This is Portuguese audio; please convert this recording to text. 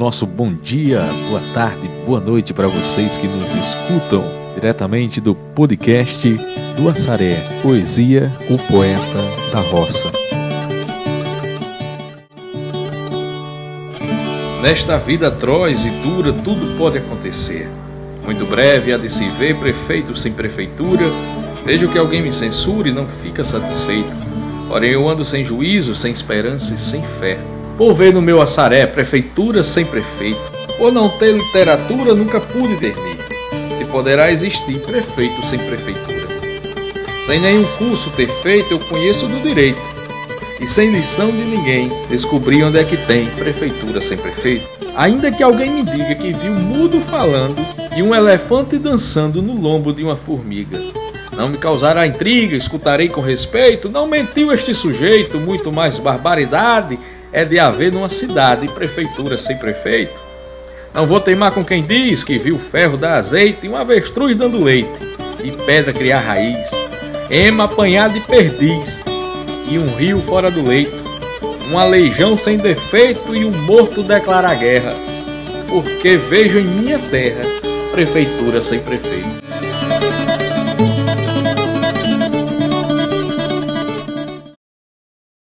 nosso bom dia, boa tarde, boa noite para vocês que nos escutam diretamente do podcast do Assaré, Poesia, o Poeta da Roça. Nesta vida atroz e dura, tudo pode acontecer. Muito breve há de se ver prefeito sem prefeitura. Vejo que alguém me censure e não fica satisfeito. Porém, eu ando sem juízo, sem esperança e sem fé. Por ver no meu assaré prefeitura sem prefeito. Por não ter literatura, nunca pude ver-me. Se poderá existir prefeito sem prefeitura. Sem nenhum curso ter feito, eu conheço do direito e sem lição de ninguém, descobri onde é que tem prefeitura sem prefeito. Ainda que alguém me diga que viu mudo falando e um elefante dançando no lombo de uma formiga. Não me causará intriga, escutarei com respeito, não mentiu este sujeito, muito mais barbaridade é de haver numa cidade prefeitura sem prefeito. Não vou teimar com quem diz que viu ferro dar azeite e um avestruz dando leite, e pedra criar raiz, ema apanhar de perdiz, e um rio fora do leito, uma legião sem defeito e um morto declarar guerra, porque vejo em minha terra prefeitura sem prefeito.